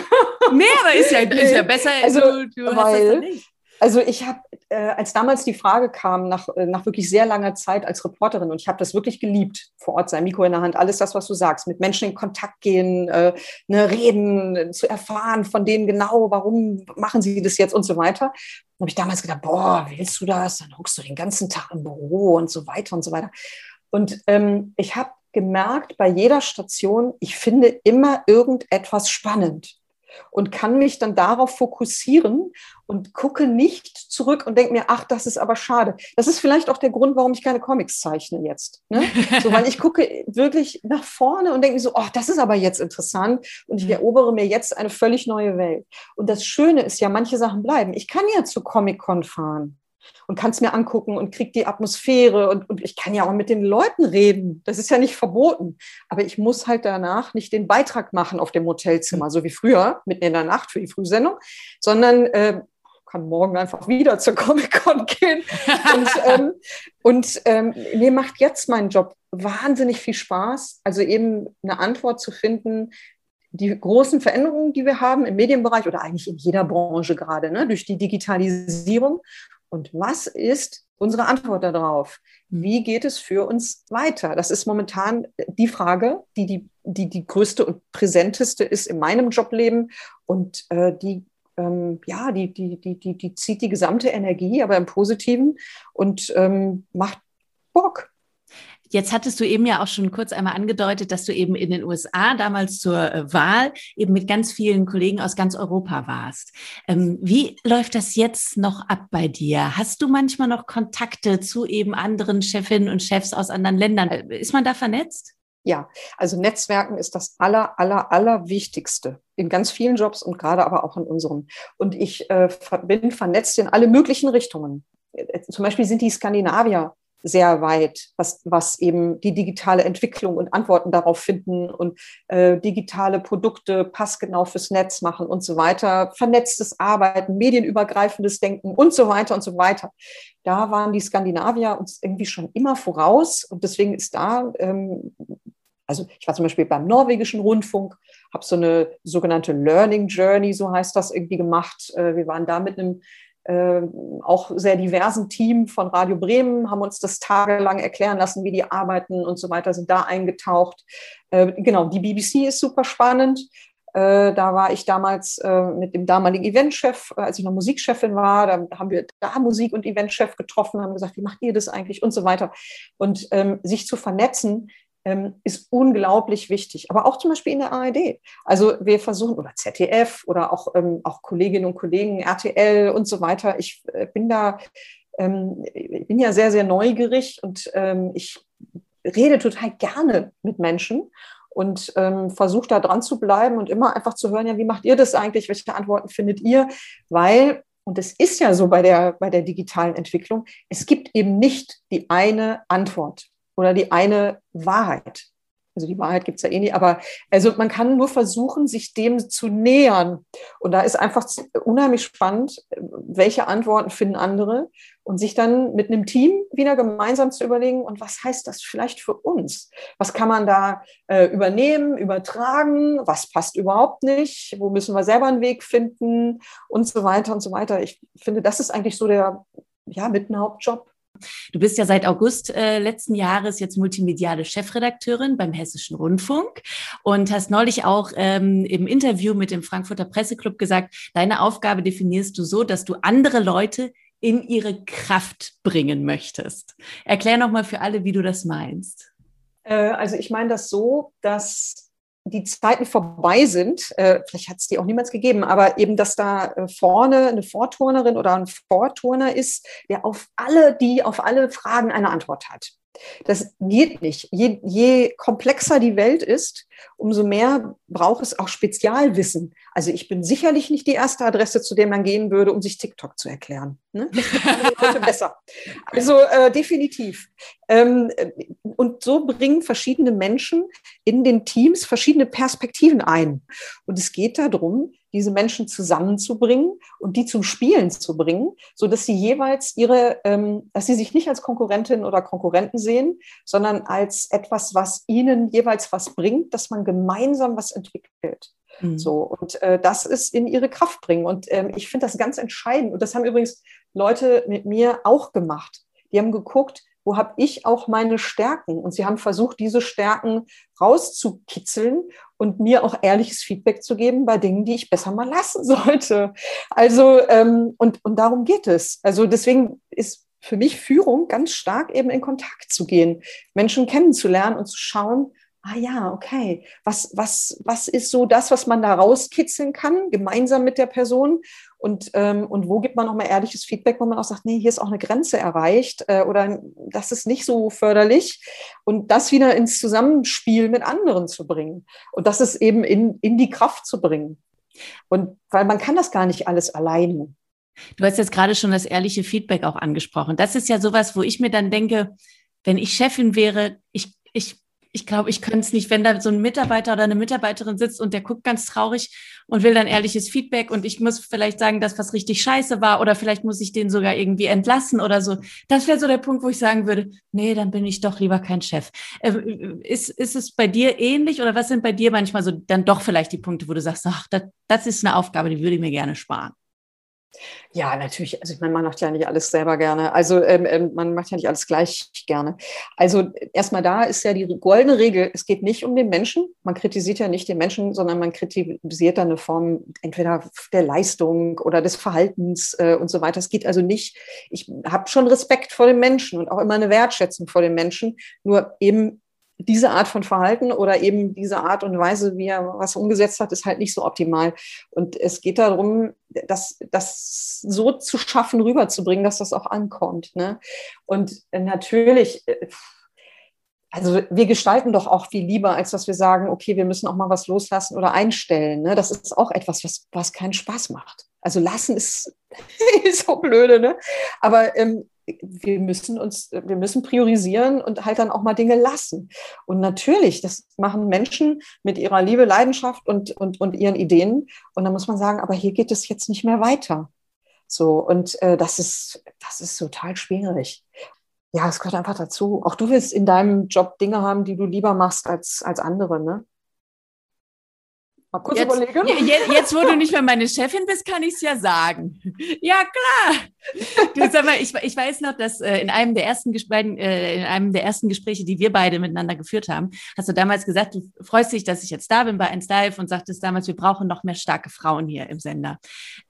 Nee, aber ist ja, ist ja besser, also, du, du weil, Also ich habe, äh, als damals die Frage kam, nach, äh, nach wirklich sehr langer Zeit als Reporterin, und ich habe das wirklich geliebt, vor Ort sein Mikro in der Hand, alles das, was du sagst, mit Menschen in Kontakt gehen, äh, ne, reden, zu erfahren von denen genau, warum machen sie das jetzt und so weiter. habe ich damals gedacht, boah, willst du das? Dann hockst du den ganzen Tag im Büro und so weiter und so weiter. Und ähm, ich habe gemerkt, bei jeder Station, ich finde immer irgendetwas spannend und kann mich dann darauf fokussieren und gucke nicht zurück und denke mir, ach, das ist aber schade. Das ist vielleicht auch der Grund, warum ich keine Comics zeichne jetzt. Ne? So, weil ich gucke wirklich nach vorne und denke mir so, oh, das ist aber jetzt interessant und ich mhm. erobere mir jetzt eine völlig neue Welt. Und das Schöne ist ja, manche Sachen bleiben. Ich kann ja zu Comic-Con fahren und kann es mir angucken und kriege die Atmosphäre und, und ich kann ja auch mit den Leuten reden. Das ist ja nicht verboten. Aber ich muss halt danach nicht den Beitrag machen auf dem Hotelzimmer, so wie früher, mitten in der Nacht für die Frühsendung, sondern äh, kann morgen einfach wieder zur Comic-Con gehen. und ähm, und ähm, mir macht jetzt mein Job wahnsinnig viel Spaß, also eben eine Antwort zu finden, die großen Veränderungen, die wir haben im Medienbereich oder eigentlich in jeder Branche gerade, ne, durch die Digitalisierung und was ist unsere Antwort darauf? Wie geht es für uns weiter? Das ist momentan die Frage, die die, die, die größte und präsenteste ist in meinem Jobleben und äh, die ähm, ja, die, die, die, die, die zieht die gesamte Energie, aber im Positiven und ähm, macht Bock. Jetzt hattest du eben ja auch schon kurz einmal angedeutet, dass du eben in den USA damals zur äh, Wahl eben mit ganz vielen Kollegen aus ganz Europa warst. Ähm, wie läuft das jetzt noch ab bei dir? Hast du manchmal noch Kontakte zu eben anderen Chefinnen und Chefs aus anderen Ländern? Äh, ist man da vernetzt? Ja, also Netzwerken ist das aller, aller, aller Wichtigste in ganz vielen Jobs und gerade aber auch in unserem. Und ich äh, bin vernetzt in alle möglichen Richtungen. Äh, zum Beispiel sind die Skandinavier sehr weit, was, was eben die digitale Entwicklung und Antworten darauf finden und äh, digitale Produkte passgenau fürs Netz machen und so weiter, vernetztes Arbeiten, medienübergreifendes Denken und so weiter und so weiter. Da waren die Skandinavier uns irgendwie schon immer voraus und deswegen ist da, ähm, also ich war zum Beispiel beim norwegischen Rundfunk, habe so eine sogenannte Learning Journey, so heißt das, irgendwie gemacht. Äh, wir waren da mit einem äh, auch sehr diversen Team von Radio Bremen, haben uns das tagelang erklären lassen, wie die arbeiten und so weiter, sind da eingetaucht. Äh, genau, die BBC ist super spannend. Äh, da war ich damals äh, mit dem damaligen Eventchef, äh, als ich noch Musikchefin war, da haben wir da Musik- und Eventchef getroffen, haben gesagt, wie macht ihr das eigentlich und so weiter. Und ähm, sich zu vernetzen, ähm, ist unglaublich wichtig. Aber auch zum Beispiel in der ARD. Also wir versuchen, oder ZDF oder auch, ähm, auch Kolleginnen und Kollegen, RTL und so weiter. Ich äh, bin da, ähm, bin ja sehr, sehr neugierig und ähm, ich rede total gerne mit Menschen und ähm, versuche da dran zu bleiben und immer einfach zu hören, ja, wie macht ihr das eigentlich? Welche Antworten findet ihr? Weil und es ist ja so bei der, bei der digitalen Entwicklung, es gibt eben nicht die eine Antwort oder die eine Wahrheit. Also die Wahrheit gibt es ja eh nicht, aber also man kann nur versuchen, sich dem zu nähern. Und da ist einfach unheimlich spannend, welche Antworten finden andere und sich dann mit einem Team wieder gemeinsam zu überlegen, und was heißt das vielleicht für uns? Was kann man da äh, übernehmen, übertragen? Was passt überhaupt nicht? Wo müssen wir selber einen Weg finden? Und so weiter und so weiter. Ich finde, das ist eigentlich so der, ja, mit ein Hauptjob. Du bist ja seit August äh, letzten Jahres jetzt multimediale Chefredakteurin beim Hessischen Rundfunk und hast neulich auch ähm, im Interview mit dem Frankfurter Presseclub gesagt, deine Aufgabe definierst du so, dass du andere Leute in ihre Kraft bringen möchtest. Erklär nochmal für alle, wie du das meinst. Äh, also ich meine das so, dass die Zeiten vorbei sind, äh, vielleicht hat es die auch niemals gegeben, aber eben, dass da äh, vorne eine Vorturnerin oder ein Vorturner ist, der auf alle, die auf alle Fragen eine Antwort hat. Das geht nicht. Je, je komplexer die Welt ist, umso mehr braucht es auch Spezialwissen. Also ich bin sicherlich nicht die erste Adresse, zu der man gehen würde, um sich TikTok zu erklären. Ne? besser. Also äh, definitiv. Ähm, und so bringen verschiedene Menschen in den Teams verschiedene Perspektiven ein. Und es geht darum, diese Menschen zusammenzubringen und die zum Spielen zu bringen, so dass sie jeweils ihre, ähm, dass sie sich nicht als Konkurrentin oder Konkurrenten sehen, sondern als etwas, was ihnen jeweils was bringt, dass man gemeinsam was entwickelt. Mhm. So, und äh, das ist in ihre Kraft bringen. Und ähm, ich finde das ganz entscheidend. Und das haben übrigens Leute mit mir auch gemacht. Die haben geguckt, wo habe ich auch meine Stärken? Und sie haben versucht, diese Stärken rauszukitzeln und mir auch ehrliches Feedback zu geben bei Dingen, die ich besser mal lassen sollte. Also, ähm, und, und darum geht es. Also deswegen ist für mich Führung ganz stark eben in Kontakt zu gehen, Menschen kennenzulernen und zu schauen, ah ja, okay, was, was, was ist so das, was man da rauskitzeln kann, gemeinsam mit der Person? Und, ähm, und wo gibt man nochmal ehrliches Feedback, wo man auch sagt, nee, hier ist auch eine Grenze erreicht äh, oder das ist nicht so förderlich. Und das wieder ins Zusammenspiel mit anderen zu bringen. Und das ist eben in, in die Kraft zu bringen. Und weil man kann das gar nicht alles alleine. Du hast jetzt gerade schon das ehrliche Feedback auch angesprochen. Das ist ja sowas, wo ich mir dann denke, wenn ich Chefin wäre, ich, ich ich glaube, ich könnte es nicht, wenn da so ein Mitarbeiter oder eine Mitarbeiterin sitzt und der guckt ganz traurig und will dann ehrliches Feedback und ich muss vielleicht sagen, dass was richtig scheiße war oder vielleicht muss ich den sogar irgendwie entlassen oder so. Das wäre so der Punkt, wo ich sagen würde, nee, dann bin ich doch lieber kein Chef. Ähm, ist, ist es bei dir ähnlich oder was sind bei dir manchmal so dann doch vielleicht die Punkte, wo du sagst, ach, das, das ist eine Aufgabe, die würde ich mir gerne sparen? Ja, natürlich. Also ich meine, man macht ja nicht alles selber gerne. Also ähm, ähm, man macht ja nicht alles gleich gerne. Also erstmal da ist ja die goldene Regel, es geht nicht um den Menschen. Man kritisiert ja nicht den Menschen, sondern man kritisiert dann eine Form entweder der Leistung oder des Verhaltens äh, und so weiter. Es geht also nicht, ich habe schon Respekt vor den Menschen und auch immer eine Wertschätzung vor den Menschen. Nur eben diese Art von Verhalten oder eben diese Art und Weise, wie er was umgesetzt hat, ist halt nicht so optimal. Und es geht darum, das, das so zu schaffen, rüberzubringen, dass das auch ankommt. Ne? Und natürlich, also wir gestalten doch auch viel lieber, als dass wir sagen, okay, wir müssen auch mal was loslassen oder einstellen. Ne? Das ist auch etwas, was, was keinen Spaß macht. Also lassen ist, ist auch blöde, ne? Aber ähm, wir müssen uns, wir müssen priorisieren und halt dann auch mal Dinge lassen. Und natürlich, das machen Menschen mit ihrer Liebe, Leidenschaft und, und, und ihren Ideen. Und dann muss man sagen, aber hier geht es jetzt nicht mehr weiter. So, und äh, das ist, das ist total schwierig. Ja, es gehört einfach dazu. Auch du willst in deinem Job Dinge haben, die du lieber machst als, als andere, ne? Mal kurz jetzt, überlegen. Jetzt, jetzt, wo du nicht mehr meine Chefin bist, kann ich es ja sagen. Ja, klar. Du, sag mal, ich, ich weiß noch, dass äh, in, einem der ersten äh, in einem der ersten Gespräche, die wir beide miteinander geführt haben, hast du damals gesagt, du freust dich, dass ich jetzt da bin bei 1 Live und sagtest damals, wir brauchen noch mehr starke Frauen hier im Sender.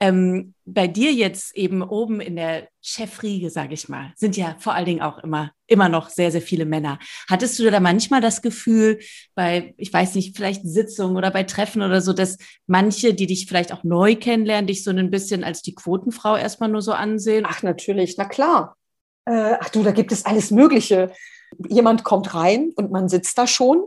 Ähm, bei dir jetzt eben oben in der Chefriege, sage ich mal, sind ja vor allen Dingen auch immer, immer noch sehr, sehr viele Männer. Hattest du da manchmal das Gefühl, bei, ich weiß nicht, vielleicht Sitzungen oder bei Treffen oder so, dass manche, die dich vielleicht auch neu kennenlernen, dich so ein bisschen als die Quotenfrau erstmal nur so ansehen? Ach, natürlich, na klar. Äh, ach du, da gibt es alles Mögliche jemand kommt rein und man sitzt da schon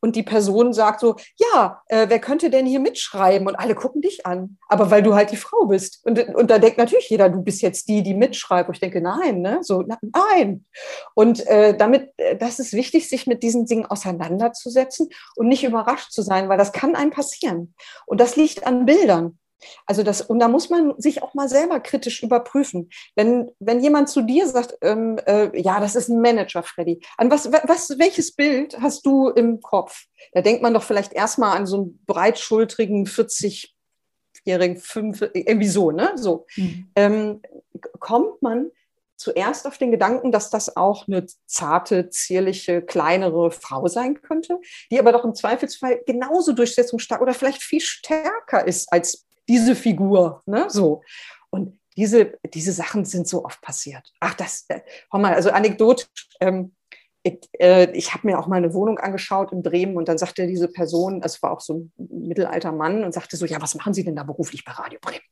und die Person sagt so, ja, äh, wer könnte denn hier mitschreiben? Und alle gucken dich an, aber weil du halt die Frau bist. Und, und da denkt natürlich jeder, du bist jetzt die, die mitschreibt. Und ich denke, nein, ne? so, nein. Und äh, damit, äh, das ist wichtig, sich mit diesen Dingen auseinanderzusetzen und nicht überrascht zu sein, weil das kann einem passieren. Und das liegt an Bildern. Also das, und da muss man sich auch mal selber kritisch überprüfen. Wenn, wenn jemand zu dir sagt, ähm, äh, ja, das ist ein Manager, Freddy, an was, was, welches Bild hast du im Kopf? Da denkt man doch vielleicht erstmal an so einen breitschultrigen 40-jährigen, irgendwie so, ne? So. Mhm. Ähm, kommt man zuerst auf den Gedanken, dass das auch eine zarte, zierliche, kleinere Frau sein könnte, die aber doch im Zweifelsfall genauso durchsetzungsstark oder vielleicht viel stärker ist als diese Figur, ne, so. Und diese, diese Sachen sind so oft passiert. Ach, das, äh, mal, also anekdotisch, ähm, ich, äh, ich habe mir auch mal eine Wohnung angeschaut in Bremen und dann sagte diese Person, es war auch so ein mittelalter Mann und sagte so, ja, was machen Sie denn da beruflich bei Radio Bremen?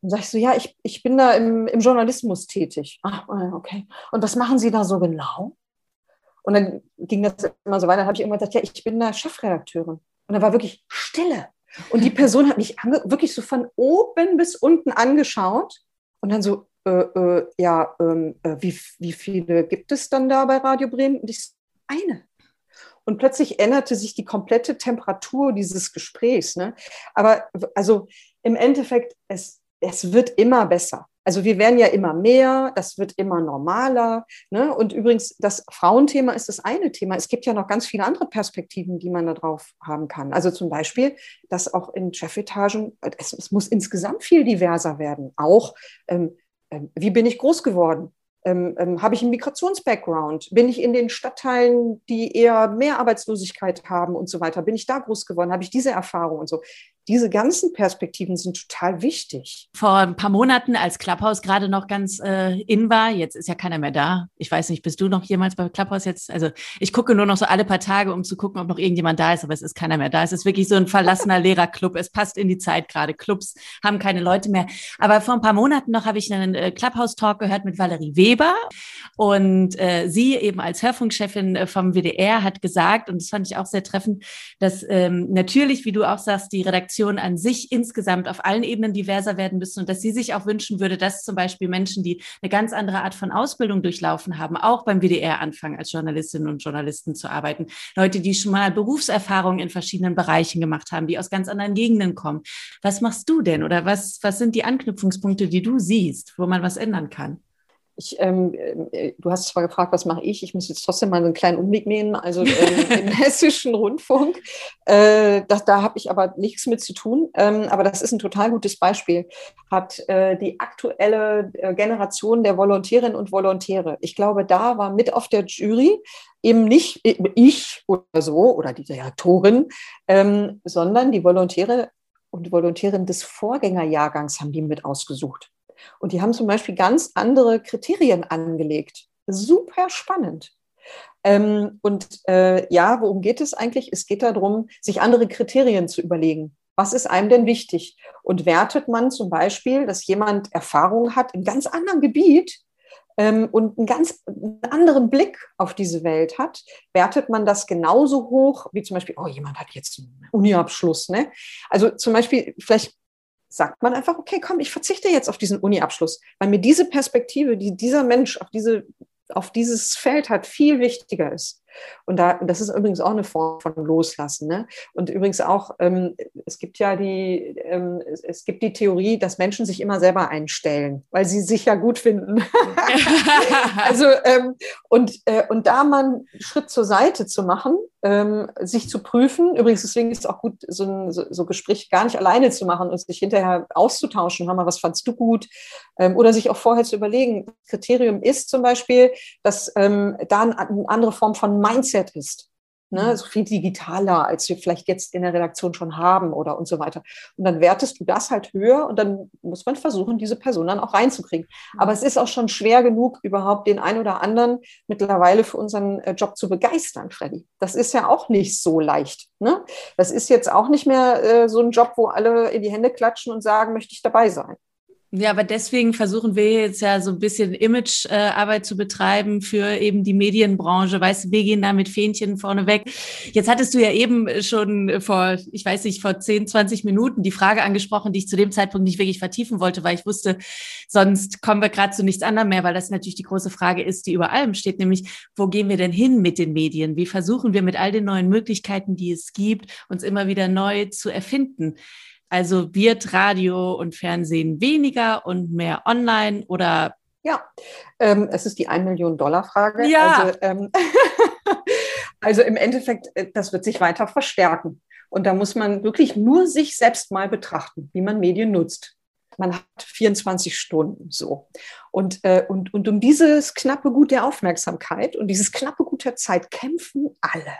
Und sag ich so, ja, ich, ich bin da im, im Journalismus tätig. Ach, okay. Und was machen Sie da so genau? Und dann ging das immer so weiter. Dann habe ich irgendwann gesagt, ja, ich bin da Chefredakteurin. Und da war wirklich Stille. Und die Person hat mich wirklich so von oben bis unten angeschaut und dann so, äh, äh, ja, ähm, äh, wie, wie viele gibt es dann da bei Radio Bremen? Und ich, eine. Und plötzlich änderte sich die komplette Temperatur dieses Gesprächs. Ne? Aber also im Endeffekt, es, es wird immer besser. Also wir werden ja immer mehr, das wird immer normaler. Ne? Und übrigens, das Frauenthema ist das eine Thema. Es gibt ja noch ganz viele andere Perspektiven, die man da drauf haben kann. Also zum Beispiel, dass auch in Chefetagen, es, es muss insgesamt viel diverser werden. Auch, ähm, ähm, wie bin ich groß geworden? Ähm, ähm, habe ich einen Migrationsbackground? Bin ich in den Stadtteilen, die eher mehr Arbeitslosigkeit haben und so weiter? Bin ich da groß geworden? Habe ich diese Erfahrung und so? Diese ganzen Perspektiven sind total wichtig. Vor ein paar Monaten, als Clubhouse gerade noch ganz äh, in war, jetzt ist ja keiner mehr da. Ich weiß nicht, bist du noch jemals bei Clubhouse jetzt? Also ich gucke nur noch so alle paar Tage, um zu gucken, ob noch irgendjemand da ist, aber es ist keiner mehr da. Es ist wirklich so ein verlassener Lehrerclub. Es passt in die Zeit gerade. Clubs haben keine Leute mehr. Aber vor ein paar Monaten noch habe ich einen äh, Clubhouse-Talk gehört mit Valerie Weber und äh, sie eben als Hörfunkchefin äh, vom WDR hat gesagt, und das fand ich auch sehr treffend, dass ähm, natürlich, wie du auch sagst, die Redaktion Redaktion an sich insgesamt auf allen Ebenen diverser werden müssen und dass sie sich auch wünschen würde, dass zum Beispiel Menschen, die eine ganz andere Art von Ausbildung durchlaufen haben, auch beim WDR anfangen, als Journalistinnen und Journalisten zu arbeiten. Leute, die schon mal Berufserfahrungen in verschiedenen Bereichen gemacht haben, die aus ganz anderen Gegenden kommen. Was machst du denn oder was, was sind die Anknüpfungspunkte, die du siehst, wo man was ändern kann? Ich, ähm, äh, du hast zwar gefragt, was mache ich? Ich muss jetzt trotzdem mal so einen kleinen Umweg nehmen. Also ähm, im hessischen Rundfunk, äh, das, da habe ich aber nichts mit zu tun. Ähm, aber das ist ein total gutes Beispiel. Hat äh, die aktuelle äh, Generation der Volontärinnen und Volontäre. Ich glaube, da war mit auf der Jury eben nicht ich oder so oder die Direktorin, ähm, sondern die Volontäre und Volontärinnen des Vorgängerjahrgangs haben die mit ausgesucht. Und die haben zum Beispiel ganz andere Kriterien angelegt. Super spannend. Ähm, und äh, ja, worum geht es eigentlich? Es geht darum, sich andere Kriterien zu überlegen. Was ist einem denn wichtig? Und wertet man zum Beispiel, dass jemand Erfahrung hat in ganz anderem Gebiet ähm, und einen ganz anderen Blick auf diese Welt hat, wertet man das genauso hoch, wie zum Beispiel, oh, jemand hat jetzt einen Uniabschluss. Ne? Also zum Beispiel, vielleicht sagt man einfach, okay, komm, ich verzichte jetzt auf diesen Uni-Abschluss, weil mir diese Perspektive, die dieser Mensch auf, diese, auf dieses Feld hat, viel wichtiger ist. Und da, das ist übrigens auch eine Form von Loslassen. Ne? Und übrigens auch, ähm, es gibt ja die, ähm, es, gibt die Theorie, dass Menschen sich immer selber einstellen, weil sie sich ja gut finden. also, ähm, und, äh, und da mal einen Schritt zur Seite zu machen, ähm, sich zu prüfen. Übrigens, deswegen ist es auch gut, so ein so, so Gespräch gar nicht alleine zu machen und sich hinterher auszutauschen. Hör mal, was fandst du gut? Ähm, oder sich auch vorher zu überlegen. Kriterium ist zum Beispiel, dass ähm, da eine andere Form von Mindset ist. Ne, so viel digitaler, als wir vielleicht jetzt in der Redaktion schon haben oder und so weiter. Und dann wertest du das halt höher und dann muss man versuchen, diese Person dann auch reinzukriegen. Mhm. Aber es ist auch schon schwer genug, überhaupt den einen oder anderen mittlerweile für unseren äh, Job zu begeistern, Freddy. Das ist ja auch nicht so leicht. Ne? Das ist jetzt auch nicht mehr äh, so ein Job, wo alle in die Hände klatschen und sagen, möchte ich dabei sein. Ja, aber deswegen versuchen wir jetzt ja so ein bisschen Imagearbeit äh, zu betreiben für eben die Medienbranche. Weißt du, wir gehen da mit Fähnchen vorneweg. Jetzt hattest du ja eben schon vor, ich weiß nicht, vor 10, 20 Minuten die Frage angesprochen, die ich zu dem Zeitpunkt nicht wirklich vertiefen wollte, weil ich wusste, sonst kommen wir gerade zu nichts anderem mehr, weil das natürlich die große Frage ist, die über allem steht, nämlich, wo gehen wir denn hin mit den Medien? Wie versuchen wir mit all den neuen Möglichkeiten, die es gibt, uns immer wieder neu zu erfinden? Also wird Radio und Fernsehen weniger und mehr online oder? Ja, ähm, es ist die 1 Million Dollar Frage. Ja. Also, ähm, also im Endeffekt, äh, das wird sich weiter verstärken. Und da muss man wirklich nur sich selbst mal betrachten, wie man Medien nutzt. Man hat 24 Stunden so. Und, äh, und, und um dieses knappe Gut der Aufmerksamkeit und dieses knappe Gut der Zeit kämpfen alle.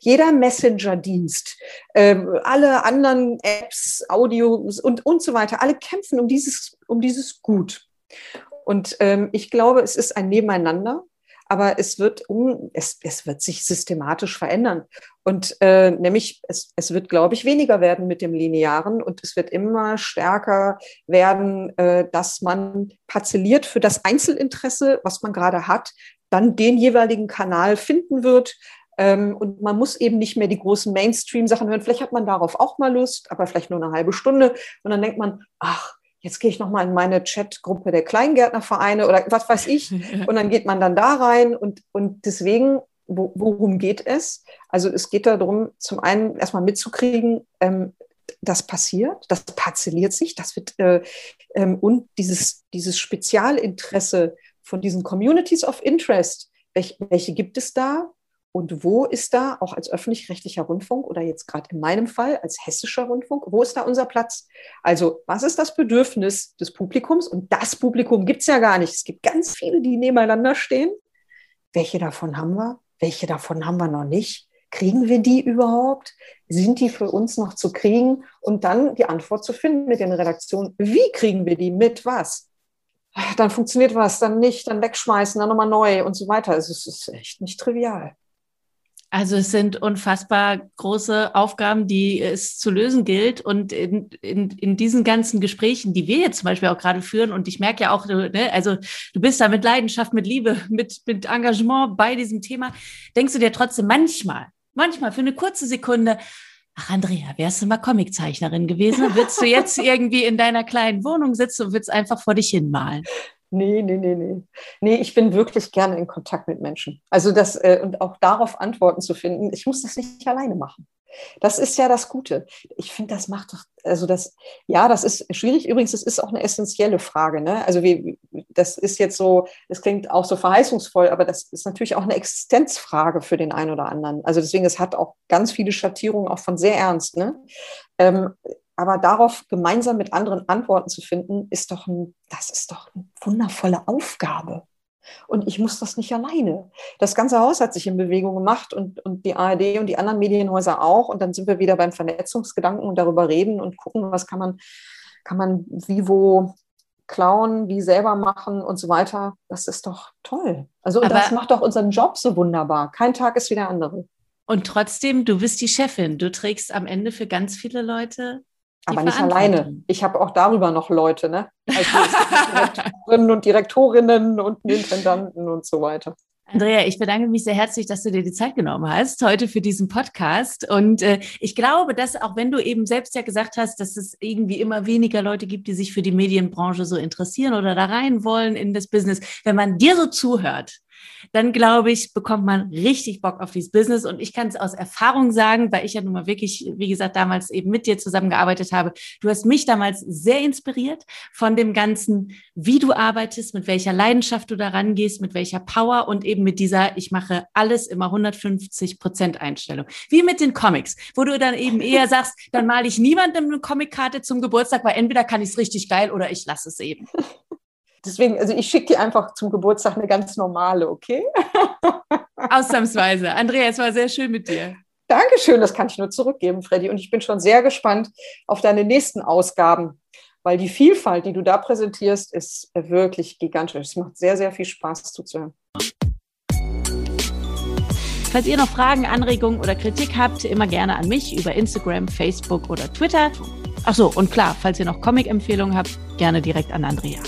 Jeder Messenger-Dienst, äh, alle anderen Apps, Audios und, und so weiter, alle kämpfen um dieses, um dieses Gut. Und ähm, ich glaube, es ist ein Nebeneinander aber es wird, um, es, es wird sich systematisch verändern. Und äh, nämlich, es, es wird, glaube ich, weniger werden mit dem Linearen und es wird immer stärker werden, äh, dass man parzelliert für das Einzelinteresse, was man gerade hat, dann den jeweiligen Kanal finden wird, ähm, und man muss eben nicht mehr die großen Mainstream-Sachen hören. Vielleicht hat man darauf auch mal Lust, aber vielleicht nur eine halbe Stunde. Und dann denkt man, ach, jetzt gehe ich noch mal in meine Chatgruppe der Kleingärtnervereine oder was weiß ich. Und dann geht man dann da rein und, und deswegen, wo, worum geht es? Also es geht darum, zum einen erstmal mitzukriegen, ähm, das passiert, das parzelliert sich, das wird äh, ähm, und dieses, dieses Spezialinteresse von diesen Communities of Interest, welche, welche gibt es da? Und wo ist da, auch als öffentlich-rechtlicher Rundfunk oder jetzt gerade in meinem Fall als hessischer Rundfunk, wo ist da unser Platz? Also was ist das Bedürfnis des Publikums? Und das Publikum gibt es ja gar nicht. Es gibt ganz viele, die nebeneinander stehen. Welche davon haben wir? Welche davon haben wir noch nicht? Kriegen wir die überhaupt? Sind die für uns noch zu kriegen? Und dann die Antwort zu finden mit den Redaktionen. Wie kriegen wir die? Mit was? Dann funktioniert was, dann nicht, dann wegschmeißen, dann nochmal neu und so weiter. Also es ist echt nicht trivial. Also es sind unfassbar große Aufgaben, die es zu lösen gilt. Und in, in, in diesen ganzen Gesprächen, die wir jetzt zum Beispiel auch gerade führen, und ich merke ja auch, ne, also du bist da mit Leidenschaft, mit Liebe, mit, mit Engagement bei diesem Thema, denkst du dir trotzdem manchmal, manchmal für eine kurze Sekunde, ach Andrea, wärst du mal Comiczeichnerin gewesen, würdest du jetzt irgendwie in deiner kleinen Wohnung sitzen und würdest einfach vor dich hinmalen. Nee, nee, nee, nee. Nee, ich bin wirklich gerne in Kontakt mit Menschen. Also das, äh, und auch darauf Antworten zu finden, ich muss das nicht alleine machen. Das ist ja das Gute. Ich finde, das macht doch, also das, ja, das ist schwierig. Übrigens, das ist auch eine essentielle Frage. Ne? Also wie, das ist jetzt so, das klingt auch so verheißungsvoll, aber das ist natürlich auch eine Existenzfrage für den einen oder anderen. Also deswegen, es hat auch ganz viele Schattierungen, auch von sehr ernst. Ne? Ähm, aber darauf gemeinsam mit anderen Antworten zu finden, ist doch ein, das ist doch eine wundervolle Aufgabe. Und ich muss das nicht alleine. Das ganze Haus hat sich in Bewegung gemacht und, und die ARD und die anderen Medienhäuser auch. Und dann sind wir wieder beim Vernetzungsgedanken und darüber reden und gucken, was kann man, kann man wie wo klauen, wie selber machen und so weiter. Das ist doch toll. Also und das macht doch unseren Job so wunderbar. Kein Tag ist wie der andere. Und trotzdem, du bist die Chefin. Du trägst am Ende für ganz viele Leute aber nicht alleine. Ich habe auch darüber noch Leute, ne? Also Direktorinnen und Direktorinnen und Intendanten und so weiter. Andrea, ich bedanke mich sehr herzlich, dass du dir die Zeit genommen hast heute für diesen Podcast. Und äh, ich glaube, dass auch wenn du eben selbst ja gesagt hast, dass es irgendwie immer weniger Leute gibt, die sich für die Medienbranche so interessieren oder da rein wollen in das Business, wenn man dir so zuhört, dann glaube ich, bekommt man richtig Bock auf dieses Business. Und ich kann es aus Erfahrung sagen, weil ich ja nun mal wirklich, wie gesagt, damals eben mit dir zusammengearbeitet habe. Du hast mich damals sehr inspiriert von dem Ganzen, wie du arbeitest, mit welcher Leidenschaft du daran gehst, mit welcher Power und eben mit dieser, ich mache alles immer 150 Prozent Einstellung. Wie mit den Comics, wo du dann eben eher sagst, dann male ich niemandem eine Comickarte zum Geburtstag, weil entweder kann ich es richtig geil oder ich lasse es eben. Deswegen, also ich schicke dir einfach zum Geburtstag eine ganz normale, okay? Ausnahmsweise. Andrea, es war sehr schön mit dir. Dankeschön, das kann ich nur zurückgeben, Freddy. Und ich bin schon sehr gespannt auf deine nächsten Ausgaben, weil die Vielfalt, die du da präsentierst, ist wirklich gigantisch. Es macht sehr, sehr viel Spaß zuzuhören. Falls ihr noch Fragen, Anregungen oder Kritik habt, immer gerne an mich über Instagram, Facebook oder Twitter. Achso, und klar, falls ihr noch Comic-Empfehlungen habt, gerne direkt an Andrea.